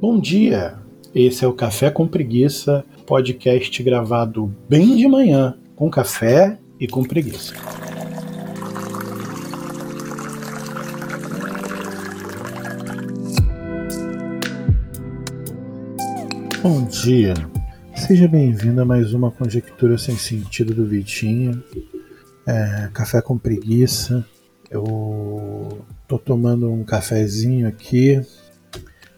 Bom dia! Esse é o Café com Preguiça, podcast gravado bem de manhã, com café e com preguiça. Bom dia! Seja bem-vindo a mais uma conjectura sem sentido do Vitinho. É, café com preguiça. Eu tô tomando um cafezinho aqui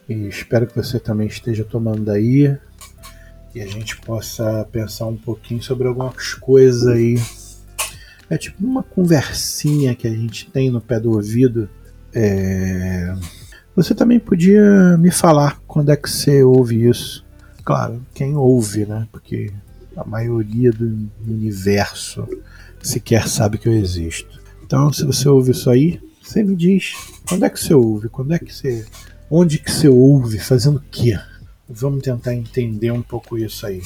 e espero que você também esteja tomando aí e a gente possa pensar um pouquinho sobre algumas coisas aí. É tipo uma conversinha que a gente tem no pé do ouvido. É... Você também podia me falar quando é que você ouve isso. Claro, quem ouve, né? Porque a maioria do universo sequer sabe que eu existo. Então, se você ouve isso aí, você me diz quando é que você ouve, quando é que você Onde que você ouve? Fazendo o quê? Vamos tentar entender um pouco isso aí.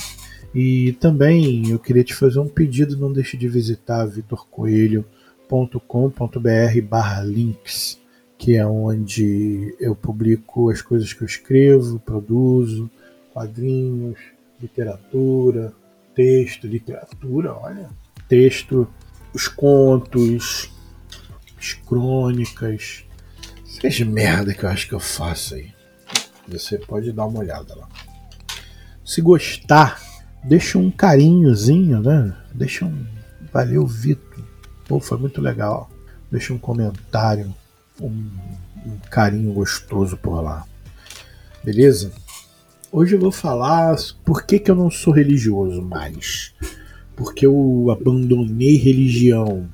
E também eu queria te fazer um pedido, não deixe de visitar vitorcoelho.com.br barra links, que é onde eu publico as coisas que eu escrevo, produzo, quadrinhos, literatura, texto, literatura, olha, texto, os contos, as crônicas, essas merda que eu acho que eu faço aí. Você pode dar uma olhada lá. Se gostar, deixa um carinhozinho, né? Deixa um. Valeu, Vitor. Pô, foi muito legal. Deixa um comentário, um, um carinho gostoso por lá. Beleza? Hoje eu vou falar por que, que eu não sou religioso mais. Porque eu abandonei religião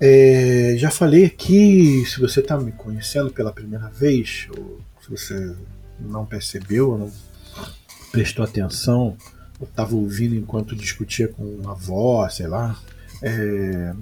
é, já falei aqui, se você está me conhecendo pela primeira vez, ou se você não percebeu, não prestou atenção, ou estava ouvindo enquanto discutia com a avó, sei lá, é,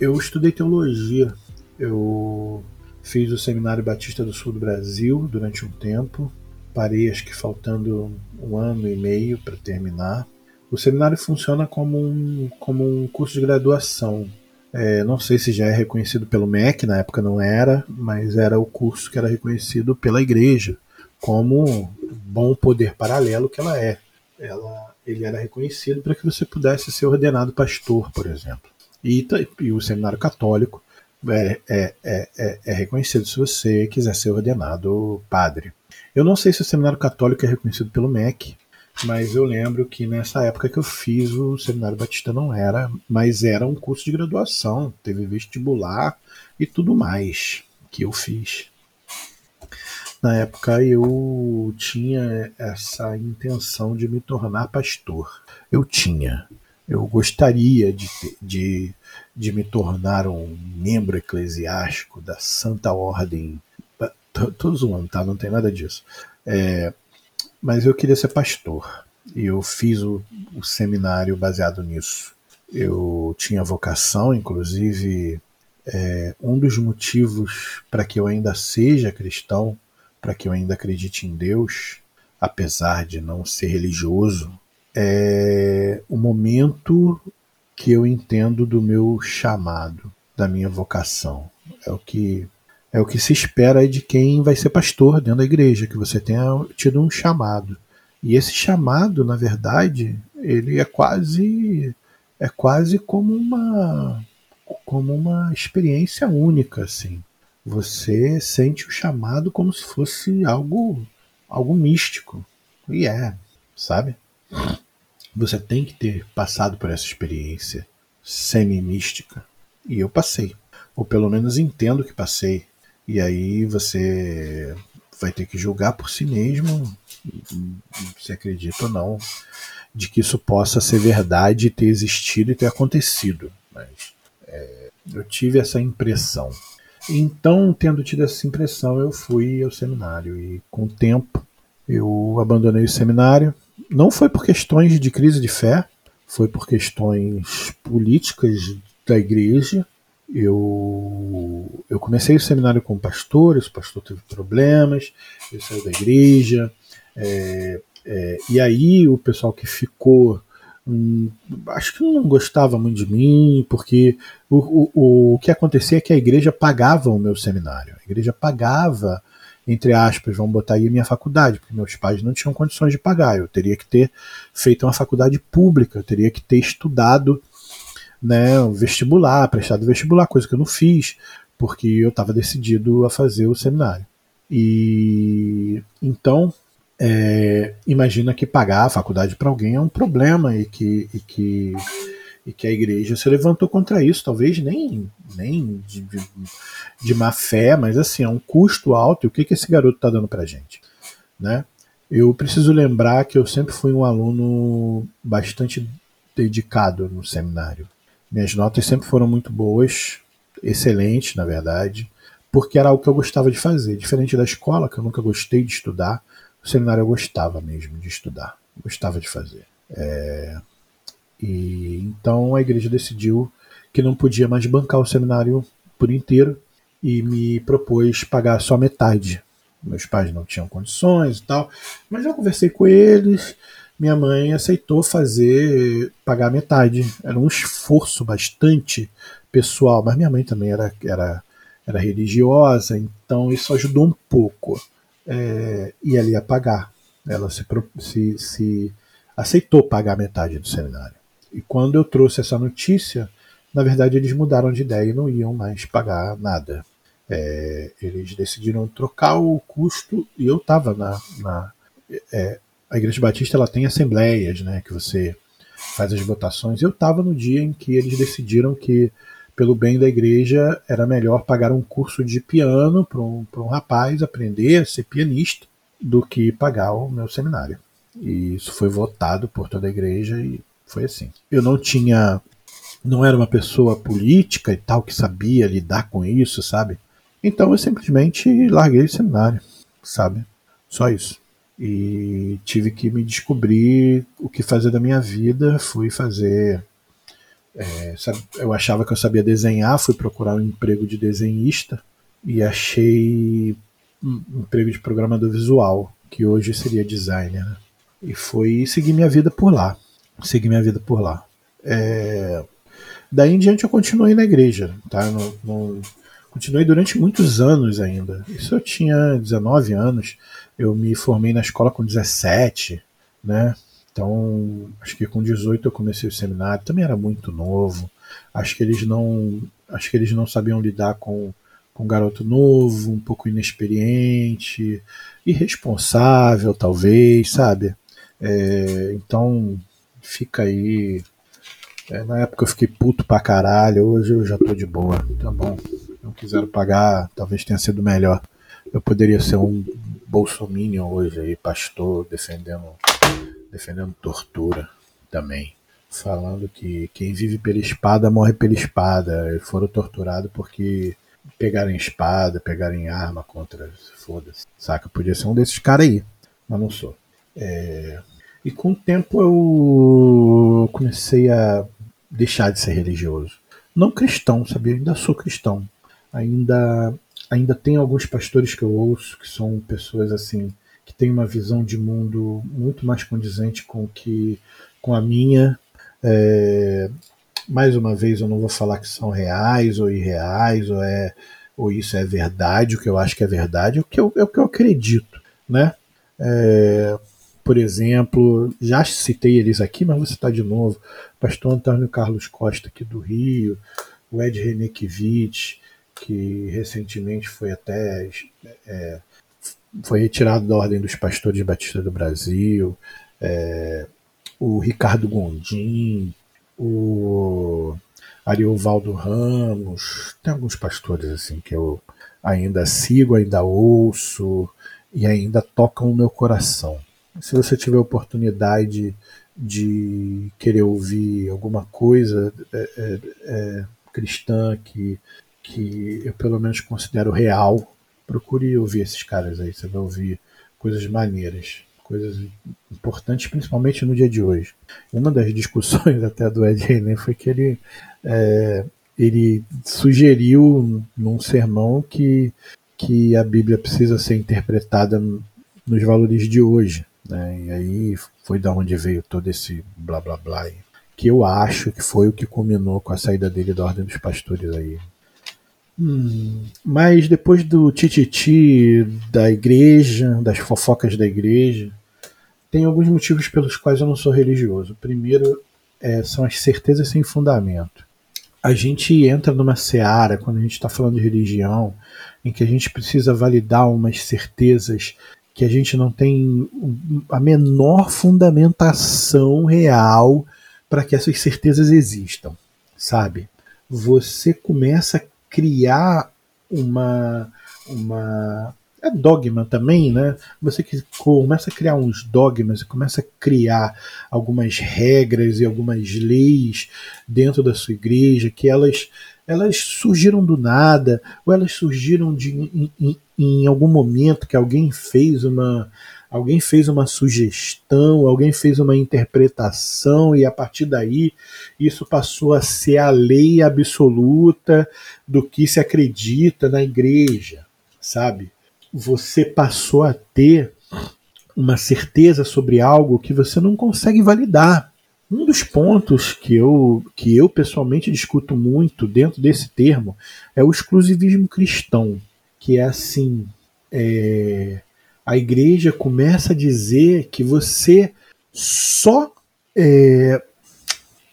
eu estudei teologia. Eu fiz o Seminário Batista do Sul do Brasil durante um tempo, parei acho que faltando um ano e meio para terminar. O seminário funciona como um, como um curso de graduação é, não sei se já é reconhecido pelo MEC, na época não era, mas era o curso que era reconhecido pela igreja como bom poder paralelo que ela é. Ela, ele era reconhecido para que você pudesse ser ordenado pastor, por exemplo. E, e o seminário católico é, é, é, é, reconhecido se você quiser ser ordenado padre. Eu não sei se o seminário católico é reconhecido pelo MEC, mas eu lembro que nessa época que eu fiz o Seminário Batista não era, mas era um curso de graduação, teve vestibular e tudo mais que eu fiz. Na época eu tinha essa intenção de me tornar pastor. Eu tinha. Eu gostaria de, de, de me tornar um membro eclesiástico da Santa Ordem. Tô, zoando, tá? Não tem nada disso. É, mas eu queria ser pastor. E eu fiz o, o seminário baseado nisso. Eu tinha vocação, inclusive, é, um dos motivos para que eu ainda seja cristão, para que eu ainda acredite em Deus, apesar de não ser religioso, é o momento que eu entendo do meu chamado, da minha vocação. É o que é o que se espera de quem vai ser pastor dentro da igreja, que você tenha tido um chamado. E esse chamado, na verdade, ele é quase é quase como uma como uma experiência única, assim. Você sente o chamado como se fosse algo algo místico. E é, sabe? Você tem que ter passado por essa experiência semi-mística. E eu passei. Ou pelo menos entendo que passei. E aí você vai ter que julgar por si mesmo se acredita ou não de que isso possa ser verdade, ter existido e ter acontecido. Mas é, eu tive essa impressão. Então, tendo tido essa impressão, eu fui ao seminário e, com o tempo, eu abandonei o seminário. Não foi por questões de crise de fé, foi por questões políticas da igreja eu, eu comecei o seminário com pastores, o pastor teve problemas, ele saiu da igreja, é, é, e aí o pessoal que ficou, hum, acho que não gostava muito de mim, porque o, o, o que acontecia é que a igreja pagava o meu seminário, a igreja pagava entre aspas, vamos botar aí a minha faculdade, porque meus pais não tinham condições de pagar. Eu teria que ter feito uma faculdade pública, eu teria que ter estudado né, o vestibular, prestado vestibular, coisa que eu não fiz, porque eu estava decidido a fazer o seminário. E então, é, imagina que pagar a faculdade para alguém é um problema e que, e que e que a igreja se levantou contra isso, talvez nem, nem de, de, de má fé, mas assim, é um custo alto, e o que, que esse garoto está dando para gente? Né? Eu preciso lembrar que eu sempre fui um aluno bastante dedicado no seminário. Minhas notas sempre foram muito boas, excelentes, na verdade, porque era algo que eu gostava de fazer. Diferente da escola, que eu nunca gostei de estudar, o seminário eu gostava mesmo de estudar, gostava de fazer. É, e então a igreja decidiu que não podia mais bancar o seminário por inteiro e me propôs pagar só metade. Meus pais não tinham condições e tal, mas eu conversei com eles. Minha mãe aceitou fazer pagar metade. Era um esforço bastante pessoal, mas minha mãe também era, era, era religiosa, então isso ajudou um pouco. É, e ela ia pagar. Ela se, se, se aceitou pagar metade do seminário. E quando eu trouxe essa notícia, na verdade eles mudaram de ideia e não iam mais pagar nada. É, eles decidiram trocar o custo e eu estava na, na é, a Igreja Batista ela tem assembleias, né, que você faz as votações. Eu estava no dia em que eles decidiram que pelo bem da igreja era melhor pagar um curso de piano para um, um rapaz aprender a ser pianista do que pagar o meu seminário. E isso foi votado por toda a igreja e foi assim. Eu não tinha. Não era uma pessoa política e tal que sabia lidar com isso, sabe? Então eu simplesmente larguei o seminário, sabe? Só isso. E tive que me descobrir o que fazer da minha vida. Fui fazer. É, eu achava que eu sabia desenhar, fui procurar um emprego de desenhista e achei um emprego de programador visual, que hoje seria designer. E foi seguir minha vida por lá segui minha vida por lá. É... Daí em diante eu continuei na igreja, tá? No, no... Continuei durante muitos anos ainda. Isso eu tinha 19 anos, eu me formei na escola com 17, né? Então, acho que com 18 eu comecei o seminário, também era muito novo. Acho que eles não, acho que eles não sabiam lidar com, com um garoto novo, um pouco inexperiente, irresponsável, talvez, sabe? É, então, fica aí. É, na época eu fiquei puto pra caralho, hoje eu já tô de boa. Tá bom. Não quiseram pagar, talvez tenha sido melhor. Eu poderia ser um bolsominion hoje aí, pastor, defendendo, defendendo tortura também. Falando que quem vive pela espada morre pela espada. Eles foram torturados porque pegaram espada, pegaram arma contra. Foda-se. Saca? Podia ser um desses caras aí. Mas não sou. É, e com o tempo eu comecei a deixar de ser religioso. Não cristão, sabia? ainda sou cristão. Ainda, ainda tem alguns pastores que eu ouço que são pessoas assim que têm uma visão de mundo muito mais condizente com que com a minha. É, mais uma vez, eu não vou falar que são reais ou irreais ou é ou isso é verdade, o que eu acho que é verdade, é o que eu, é o que eu acredito, né? É, por exemplo, já citei eles aqui, mas vou citar de novo: Pastor Antônio Carlos Costa, aqui do Rio, o Ed Renekiewicz, que recentemente foi até é, foi retirado da Ordem dos Pastores Batistas do Brasil, é, o Ricardo Gondim, o Ariovaldo Ramos, tem alguns pastores assim que eu ainda sigo, ainda ouço e ainda tocam o meu coração. Se você tiver oportunidade de querer ouvir alguma coisa é, é, é, cristã que, que eu pelo menos considero real, procure ouvir esses caras aí. Você vai ouvir coisas maneiras, coisas importantes, principalmente no dia de hoje. Uma das discussões até do Ed René foi que ele, é, ele sugeriu num sermão que, que a Bíblia precisa ser interpretada nos valores de hoje. Né? E aí foi da onde veio todo esse blá blá blá, que eu acho que foi o que culminou com a saída dele da Ordem dos Pastores aí. Mas depois do tititi da igreja, das fofocas da igreja, tem alguns motivos pelos quais eu não sou religioso. Primeiro é, são as certezas sem fundamento. A gente entra numa seara, quando a gente está falando de religião, em que a gente precisa validar umas certezas que a gente não tem a menor fundamentação real para que essas certezas existam, sabe? Você começa a criar uma uma é dogma também, né? Você que começa a criar uns dogmas, começa a criar algumas regras e algumas leis dentro da sua igreja que elas elas surgiram do nada ou elas surgiram de em, em, em algum momento que alguém fez uma alguém fez uma sugestão, alguém fez uma interpretação e a partir daí isso passou a ser a lei absoluta do que se acredita na igreja, sabe? você passou a ter uma certeza sobre algo que você não consegue validar. Um dos pontos que eu, que eu pessoalmente discuto muito dentro desse termo é o exclusivismo cristão, que é assim: é, a igreja começa a dizer que você só. É,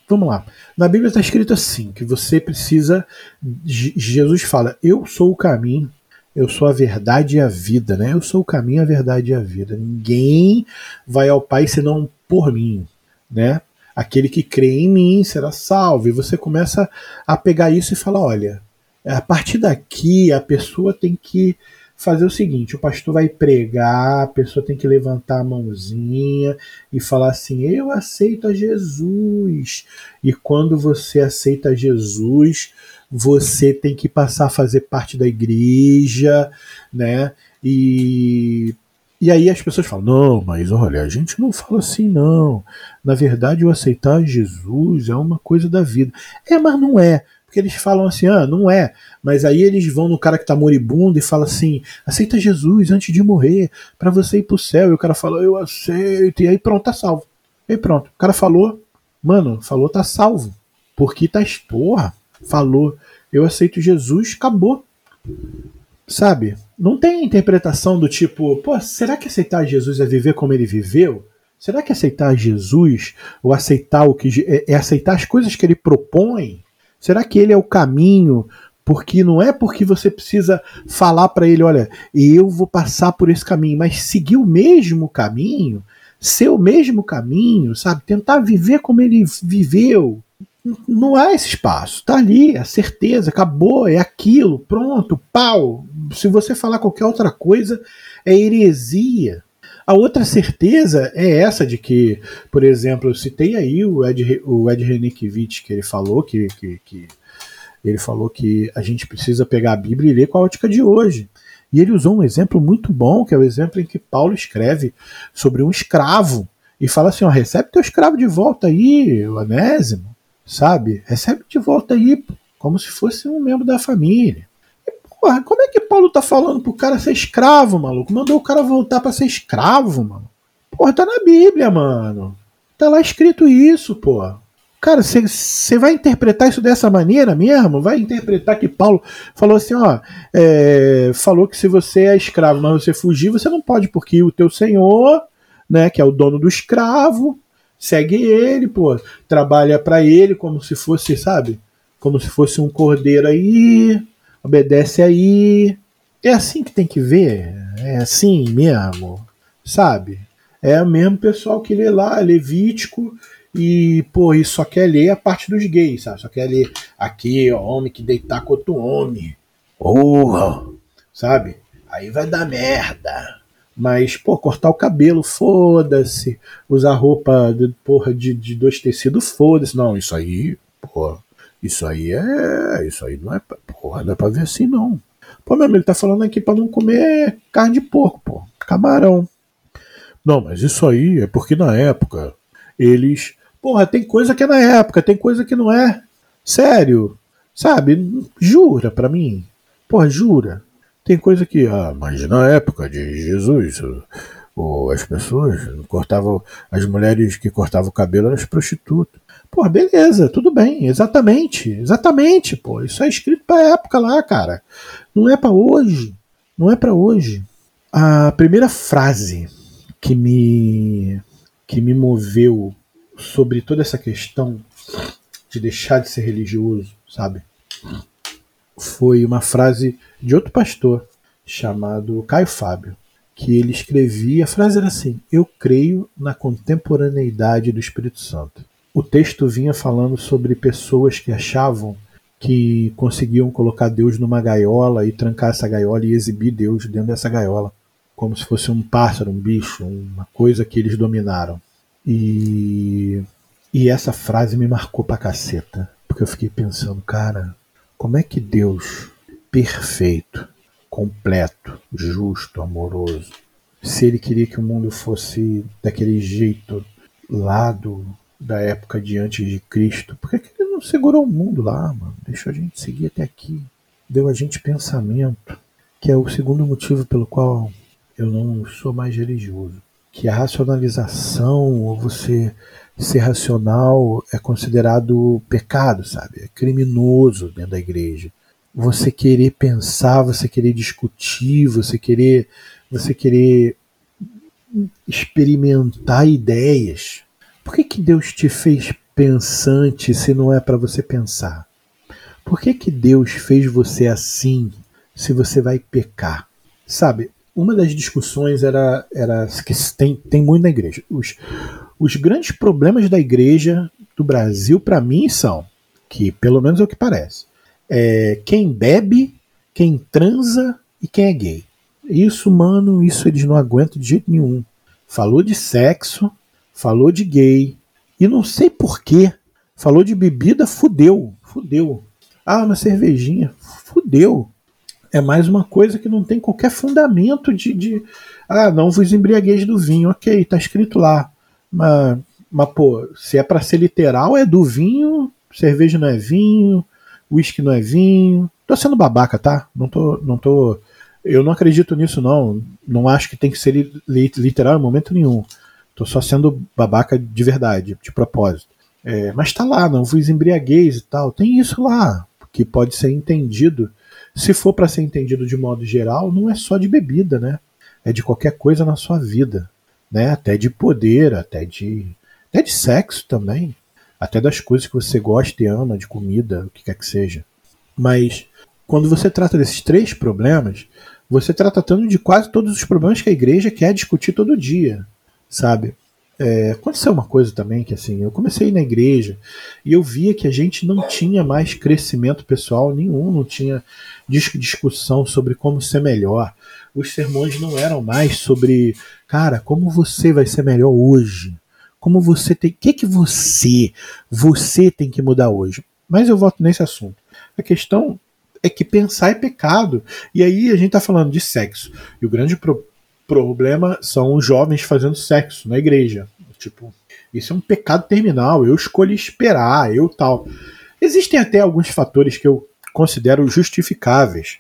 vamos lá. Na Bíblia está escrito assim: que você precisa. Jesus fala, Eu sou o caminho, eu sou a verdade e a vida, né? Eu sou o caminho, a verdade e a vida. Ninguém vai ao Pai senão por mim, né? Aquele que crê em mim será salvo. E você começa a pegar isso e falar: olha, a partir daqui a pessoa tem que fazer o seguinte: o pastor vai pregar, a pessoa tem que levantar a mãozinha e falar assim: Eu aceito a Jesus. E quando você aceita Jesus, você tem que passar a fazer parte da igreja, né? E, e aí as pessoas falam: não, mas olha, a gente não fala assim, não. Na verdade, o aceitar Jesus é uma coisa da vida. É, mas não é. Porque eles falam assim, ah, não é. Mas aí eles vão no cara que tá moribundo e fala assim: aceita Jesus antes de morrer, para você ir pro céu. E o cara fala, eu aceito. E aí pronto, tá salvo. E aí pronto. O cara falou, mano, falou, tá salvo. Porque tá porra falou, eu aceito Jesus, acabou. Sabe? Não tem interpretação do tipo, pô, será que aceitar Jesus é viver como ele viveu? Será que aceitar Jesus ou aceitar o que é, é aceitar as coisas que ele propõe? Será que ele é o caminho? Porque não é porque você precisa falar para ele, olha, eu vou passar por esse caminho, mas seguir o mesmo caminho, ser o mesmo caminho, sabe? Tentar viver como ele viveu, não há esse espaço. Tá ali, a certeza, acabou, é aquilo, pronto, pau. Se você falar qualquer outra coisa, é heresia. A outra certeza é essa de que, por exemplo, eu citei aí o Ed, o Ed que ele falou que, que, que ele falou que a gente precisa pegar a Bíblia e ler com a ótica de hoje. E ele usou um exemplo muito bom, que é o exemplo em que Paulo escreve sobre um escravo e fala assim: ó, recebe teu escravo de volta aí, o Anésimo sabe? Recebe de volta aí, como se fosse um membro da família. Porra, como é que Paulo tá falando pro cara ser escravo, maluco? Mandou o cara voltar para ser escravo, mano. Porra, tá na Bíblia, mano. Tá lá escrito isso, porra. Cara, você vai interpretar isso dessa maneira mesmo? Vai interpretar que Paulo falou assim, ó, é, falou que se você é escravo, mas você fugir, você não pode, porque o teu senhor, né, que é o dono do escravo, segue ele, pô, trabalha para ele como se fosse, sabe? Como se fosse um cordeiro aí, obedece aí. É assim que tem que ver, é assim mesmo, sabe? É o mesmo pessoal que lê lá, Levítico, e, pô, e só quer ler a parte dos gays, sabe? Só quer ler aqui, ó, homem que deitar com outro homem. Porra! Sabe? Aí vai dar merda. Mas, pô, cortar o cabelo, foda-se. Usar roupa de, porra, de, de dois tecidos, foda-se. Não, isso aí, pô, isso aí é. Isso aí não é. Porra, não é pra ver assim, não. Pô, meu amigo, ele tá falando aqui pra não comer carne de porco, pô. Camarão. Não, mas isso aí é porque na época eles. Porra, tem coisa que é na época, tem coisa que não é. Sério. Sabe? Jura pra mim. Porra, jura. Tem coisa que, ah, mas na época de Jesus, as pessoas cortavam, as mulheres que cortavam o cabelo eram as prostitutas. Pô, beleza, tudo bem, exatamente, exatamente, pô. Isso é escrito pra época lá, cara. Não é para hoje. Não é para hoje. A primeira frase que me que me moveu sobre toda essa questão de deixar de ser religioso, sabe? Foi uma frase de outro pastor chamado Caio Fábio, que ele escrevia, a frase era assim: "Eu creio na contemporaneidade do Espírito Santo". O texto vinha falando sobre pessoas que achavam que conseguiam colocar Deus numa gaiola e trancar essa gaiola e exibir Deus dentro dessa gaiola, como se fosse um pássaro, um bicho, uma coisa que eles dominaram. E, e essa frase me marcou pra caceta, porque eu fiquei pensando, cara, como é que Deus, perfeito, completo, justo, amoroso, se ele queria que o mundo fosse daquele jeito lá do, da época de antes de Cristo, por que, que ele não segurou o mundo lá, mano? Deixou a gente seguir até aqui. Deu a gente pensamento, que é o segundo motivo pelo qual eu não sou mais religioso. Que a racionalização, ou você ser racional, é considerado pecado, sabe? É criminoso dentro da igreja. Você querer pensar, você querer discutir, você querer, você querer experimentar ideias. Por que, que Deus te fez pensante se não é para você pensar? Por que, que Deus fez você assim se você vai pecar? Sabe, uma das discussões era, era que tem, tem muito na igreja. Os, os grandes problemas da igreja do Brasil, para mim, são, que pelo menos é o que parece, é quem bebe, quem transa e quem é gay. Isso, mano, isso eles não aguentam de jeito nenhum. Falou de sexo, falou de gay, e não sei porquê, falou de bebida, fudeu, fudeu. Ah, uma cervejinha, fudeu. É mais uma coisa que não tem qualquer fundamento de. de ah, não vos embriagueis do vinho. Ok, tá escrito lá. Mas, mas pô, se é para ser literal, é do vinho, cerveja não é vinho, uísque não é vinho. Tô sendo babaca, tá? Não tô, não tô. Eu não acredito nisso, não. Não acho que tem que ser literal em momento nenhum. Tô só sendo babaca de verdade, de propósito. É, mas tá lá, não vos embriagueis e tal. Tem isso lá, que pode ser entendido. Se for para ser entendido de modo geral, não é só de bebida, né? É de qualquer coisa na sua vida, né? Até de poder, até de, até de sexo também, até das coisas que você gosta e ama, de comida, o que quer que seja. Mas quando você trata desses três problemas, você está tratando de quase todos os problemas que a igreja quer discutir todo dia sabe? É, aconteceu uma coisa também que assim, eu comecei na igreja e eu via que a gente não tinha mais crescimento pessoal nenhum, não tinha discussão sobre como ser melhor. Os sermões não eram mais sobre, cara, como você vai ser melhor hoje? Como você tem, o que que você, você tem que mudar hoje? Mas eu volto nesse assunto. A questão é que pensar é pecado. E aí a gente está falando de sexo. E o grande pro problema são os jovens fazendo sexo na igreja. Tipo, isso é um pecado terminal. Eu escolhi esperar, eu tal. Existem até alguns fatores que eu considero justificáveis,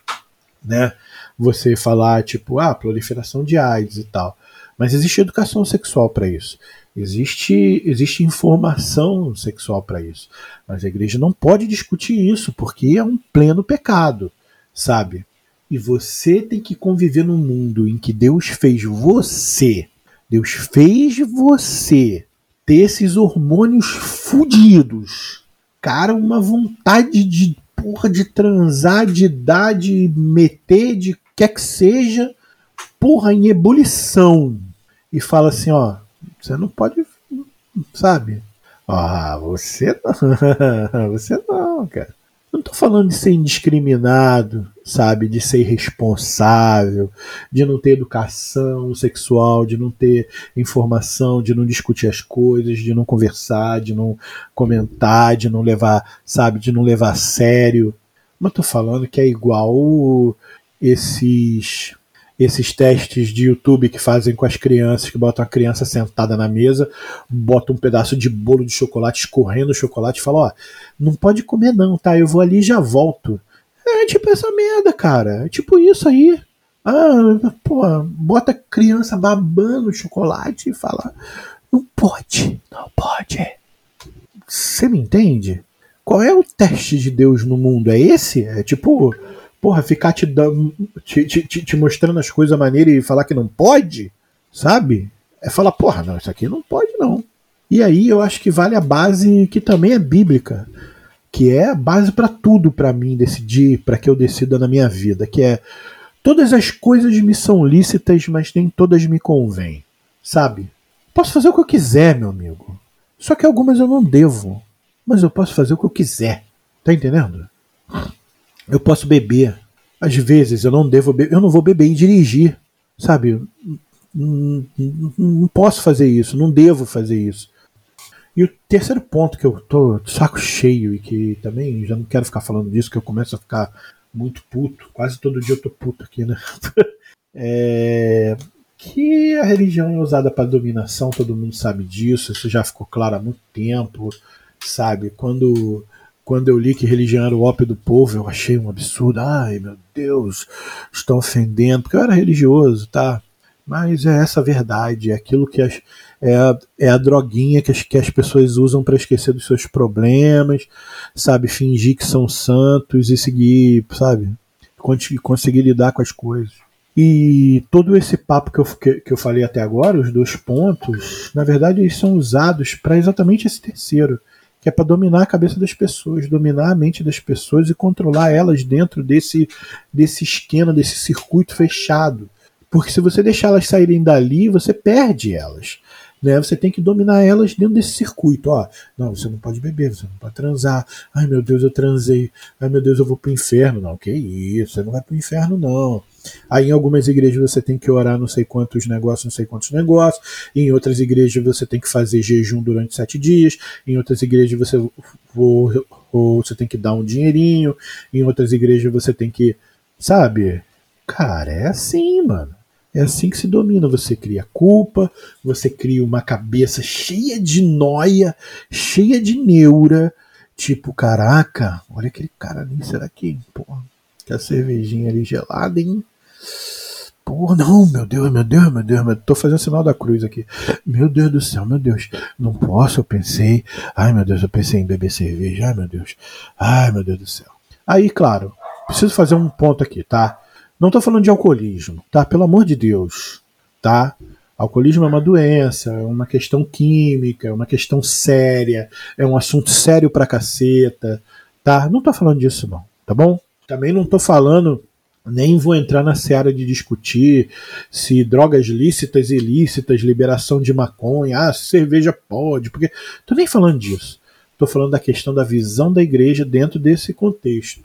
né? Você falar, tipo, ah, proliferação de AIDS e tal. Mas existe educação sexual para isso. Existe, existe informação sexual para isso. Mas a igreja não pode discutir isso, porque é um pleno pecado, sabe? E você tem que conviver num mundo em que Deus fez você, Deus fez você ter esses hormônios fudidos. Cara, uma vontade de porra de transar, de dar, de meter, de quer que seja, porra, em ebulição. E fala assim, ó, você não pode, sabe? Ah, você não, você não, cara. Não tô falando de ser indiscriminado, sabe? De ser irresponsável, de não ter educação sexual, de não ter informação, de não discutir as coisas, de não conversar, de não comentar, de não levar, sabe? De não levar a sério. Mas tô falando que é igual esses esses testes de YouTube que fazem com as crianças, que botam a criança sentada na mesa, botam um pedaço de bolo de chocolate escorrendo o chocolate e falam, ó, não pode comer não, tá? Eu vou ali e já volto. É tipo essa merda, cara. É tipo isso aí. Ah, pô, bota a criança babando chocolate e fala, não pode, não pode. Você me entende? Qual é o teste de Deus no mundo? É esse? É tipo, porra, ficar te, dando, te, te, te mostrando as coisas maneiras e falar que não pode? Sabe? É falar, porra, não, isso aqui não pode não. E aí eu acho que vale a base que também é bíblica, que é a base para tudo para mim decidir, para que eu decida na minha vida, que é todas as coisas me são lícitas, mas nem todas me convêm, sabe? Posso fazer o que eu quiser, meu amigo. Só que algumas eu não devo, mas eu posso fazer o que eu quiser. Tá entendendo? Eu posso beber. Às vezes eu não devo beber, eu não vou beber e dirigir, sabe? Não, não, não posso fazer isso, não devo fazer isso. E o terceiro ponto que eu tô saco cheio e que também já não quero ficar falando disso, que eu começo a ficar muito puto, quase todo dia eu tô puto aqui, né? é que a religião é usada para dominação, todo mundo sabe disso, isso já ficou claro há muito tempo, sabe? Quando quando eu li que religião era o ópio do povo, eu achei um absurdo. Ai, meu Deus, estão ofendendo, porque eu era religioso, tá? Mas é essa verdade, é aquilo que as, é, a, é a droguinha que as, que as pessoas usam para esquecer dos seus problemas, sabe? Fingir que são santos e seguir, sabe? Conseguir lidar com as coisas. E todo esse papo que eu, que, que eu falei até agora, os dois pontos, na verdade eles são usados para exatamente esse terceiro, que é para dominar a cabeça das pessoas, dominar a mente das pessoas e controlar elas dentro desse, desse esquema, desse circuito fechado. Porque se você deixar elas saírem dali, você perde elas. Né? Você tem que dominar elas dentro desse circuito. Ó, não, você não pode beber, você não pode transar. Ai meu Deus, eu transei. Ai meu Deus, eu vou pro inferno. Não, que isso, você não vai pro inferno, não. Aí em algumas igrejas você tem que orar não sei quantos negócios, não sei quantos negócios. Em outras igrejas você tem que fazer jejum durante sete dias. Em outras igrejas você, ou, ou você tem que dar um dinheirinho. Em outras igrejas você tem que. Sabe? Cara, é assim, mano. É assim que se domina. Você cria culpa, você cria uma cabeça cheia de noia, cheia de neura. Tipo, caraca, olha aquele cara ali, será que, porra, que a cervejinha ali gelada, hein? Porra, não, meu Deus, meu Deus, meu Deus, meu Deus, tô fazendo sinal da cruz aqui. Meu Deus do céu, meu Deus, não posso, eu pensei. Ai, meu Deus, eu pensei em beber cerveja, ai, meu Deus. Ai, meu Deus do céu. Aí, claro, preciso fazer um ponto aqui, tá? Não estou falando de alcoolismo, tá? Pelo amor de Deus, tá? Alcoolismo é uma doença, é uma questão química, é uma questão séria, é um assunto sério pra caceta, tá? Não estou falando disso não, tá bom? Também não estou falando, nem vou entrar na seara de discutir se drogas lícitas e ilícitas, liberação de maconha, ah, cerveja pode, porque tô nem falando disso. Estou falando da questão da visão da igreja dentro desse contexto.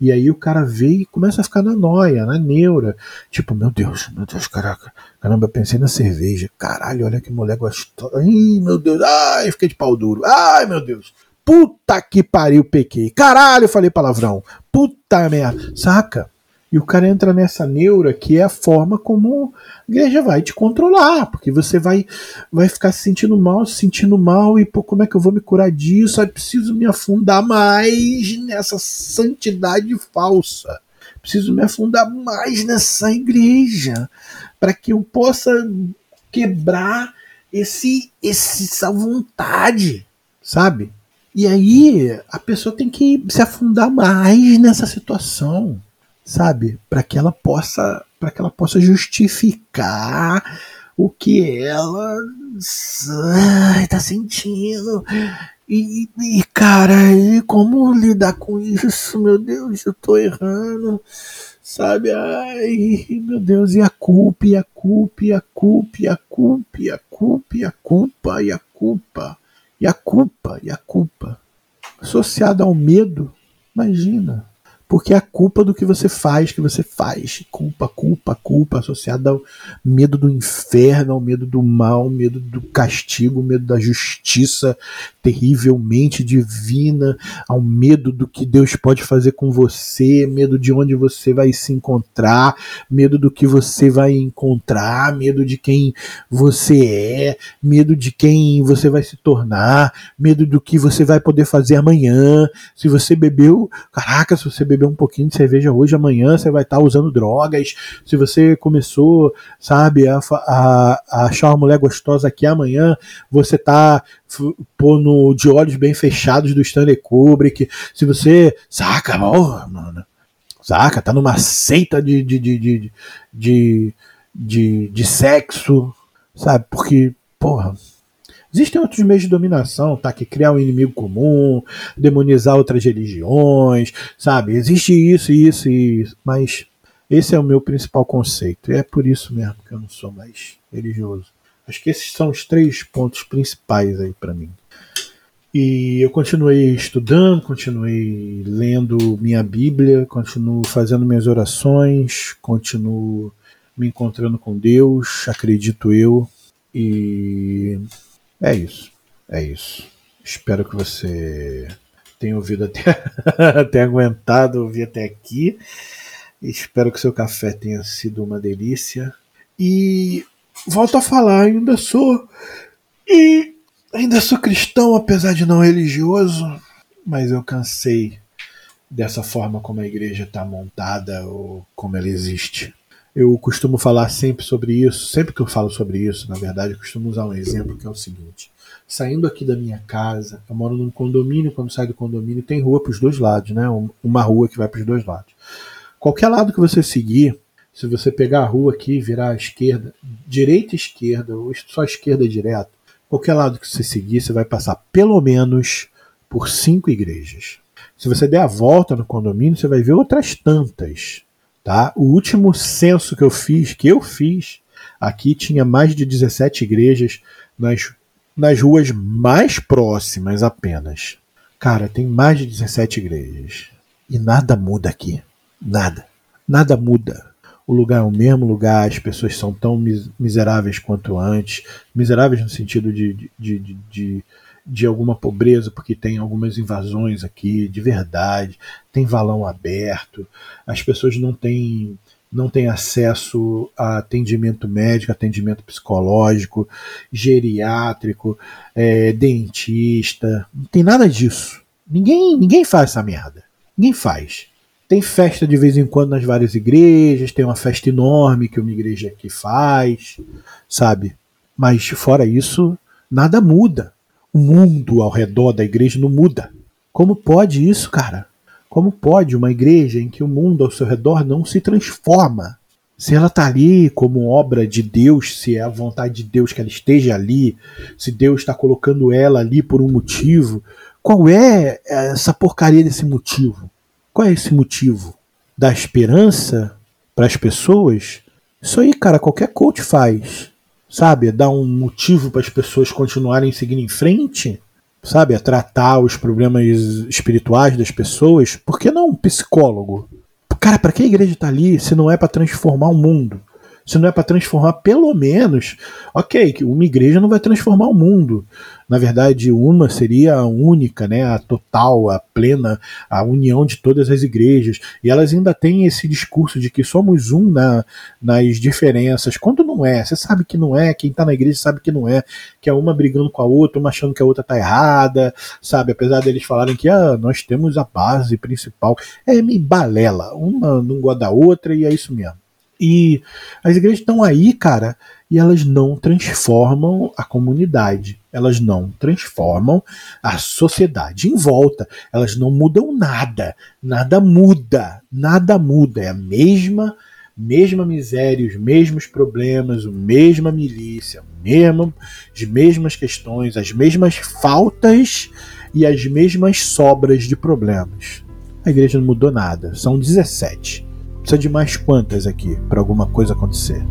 E aí o cara vê e começa a ficar na noia, na neura. Tipo, meu Deus, meu Deus, caraca. Caramba, pensei na cerveja. Caralho, olha que mulher gostosa. Ai, meu Deus. Ai, fiquei de pau duro. Ai, meu Deus. Puta que pariu, pequei. Caralho, falei palavrão. Puta merda. Saca? E o cara entra nessa neura que é a forma como a igreja vai te controlar, porque você vai vai ficar se sentindo mal, se sentindo mal, e pô, como é que eu vou me curar disso? Aí preciso me afundar mais nessa santidade falsa. Preciso me afundar mais nessa igreja para que eu possa quebrar esse, esse essa vontade, sabe? E aí a pessoa tem que se afundar mais nessa situação sabe? Para que ela possa, para que ela possa justificar o que ela está sentindo. E, e, cara, e como lidar com isso? Meu Deus, eu tô errando. Sabe? Ai, meu Deus, e a culpa, e a culpa, e a culpa, e a culpa, e a culpa, e a culpa, e a culpa, e a culpa, e a culpa. Associada ao medo, imagina porque é a culpa do que você faz, que você faz. Culpa, culpa, culpa, associada ao medo do inferno, ao medo do mal, medo do castigo, medo da justiça terrivelmente divina, ao medo do que Deus pode fazer com você, medo de onde você vai se encontrar, medo do que você vai encontrar, medo de quem você é, medo de quem você vai se tornar, medo do que você vai poder fazer amanhã. Se você bebeu, caraca, se você bebeu beber um pouquinho de cerveja hoje, amanhã você vai estar tá usando drogas. Se você começou, sabe, a, a, a, achar uma mulher gostosa aqui amanhã, você tá pondo de olhos bem fechados do Stanley Kubrick. Se você, saca, mano, saca, tá numa seita de, de, de, de, de, de, de sexo, sabe? Porque, porra Existem outros meios de dominação, tá? Que criar um inimigo comum, demonizar outras religiões, sabe? Existe isso, isso e isso, mas esse é o meu principal conceito. E é por isso mesmo que eu não sou mais religioso. Acho que esses são os três pontos principais aí para mim. E eu continuei estudando, continuei lendo minha Bíblia, continuo fazendo minhas orações, continuo me encontrando com Deus, acredito eu. E é isso. É isso. Espero que você tenha ouvido até, até aguentado ouvir até aqui. Espero que seu café tenha sido uma delícia. E volto a falar, ainda sou. E ainda sou cristão, apesar de não religioso. Mas eu cansei dessa forma como a igreja está montada ou como ela existe. Eu costumo falar sempre sobre isso, sempre que eu falo sobre isso, na verdade, eu costumo usar um exemplo que é o seguinte: saindo aqui da minha casa, eu moro num condomínio, quando sai do condomínio tem rua para os dois lados, né? Uma rua que vai para os dois lados. Qualquer lado que você seguir, se você pegar a rua aqui, virar à esquerda, direita esquerda, ou só esquerda direto, qualquer lado que você seguir, você vai passar pelo menos por cinco igrejas. Se você der a volta no condomínio, você vai ver outras tantas. Tá? O último censo que eu fiz, que eu fiz, aqui tinha mais de 17 igrejas nas, nas ruas mais próximas apenas. Cara, tem mais de 17 igrejas. E nada muda aqui. Nada. Nada muda. O lugar é o mesmo lugar, as pessoas são tão miseráveis quanto antes. Miseráveis no sentido de, de, de, de de alguma pobreza, porque tem algumas invasões aqui, de verdade, tem valão aberto, as pessoas não têm, não têm acesso a atendimento médico, atendimento psicológico, geriátrico, é, dentista, não tem nada disso. Ninguém, ninguém faz essa merda. Ninguém faz. Tem festa de vez em quando nas várias igrejas, tem uma festa enorme que uma igreja aqui faz, sabe? Mas fora isso, nada muda o mundo ao redor da igreja não muda. Como pode isso, cara? Como pode uma igreja em que o mundo ao seu redor não se transforma? Se ela está ali como obra de Deus, se é a vontade de Deus que ela esteja ali, se Deus está colocando ela ali por um motivo, qual é essa porcaria desse motivo? Qual é esse motivo? Da esperança para as pessoas? Isso aí, cara, qualquer coach faz sabe? Dar um motivo para as pessoas continuarem seguindo em frente, sabe? A tratar os problemas espirituais das pessoas. Por que não um psicólogo? Cara, para que a igreja está ali se não é para transformar o mundo? Se não é para transformar, pelo menos, ok, que uma igreja não vai transformar o mundo. Na verdade, uma seria a única, né, a total, a plena, a união de todas as igrejas. E elas ainda têm esse discurso de que somos um na, nas diferenças, quando não é. Você sabe que não é, quem está na igreja sabe que não é, que é uma brigando com a outra, uma achando que a outra está errada, sabe? Apesar deles falarem que ah, nós temos a base principal. É me balela, uma não gosta da outra e é isso mesmo. E as igrejas estão aí, cara, e elas não transformam a comunidade, elas não transformam a sociedade em volta, elas não mudam nada, nada muda, nada muda, é a mesma mesma miséria, os mesmos problemas, a mesma milícia, mesmo, as mesmas questões, as mesmas faltas e as mesmas sobras de problemas. A igreja não mudou nada, são 17. Precisa de mais quantas aqui para alguma coisa acontecer?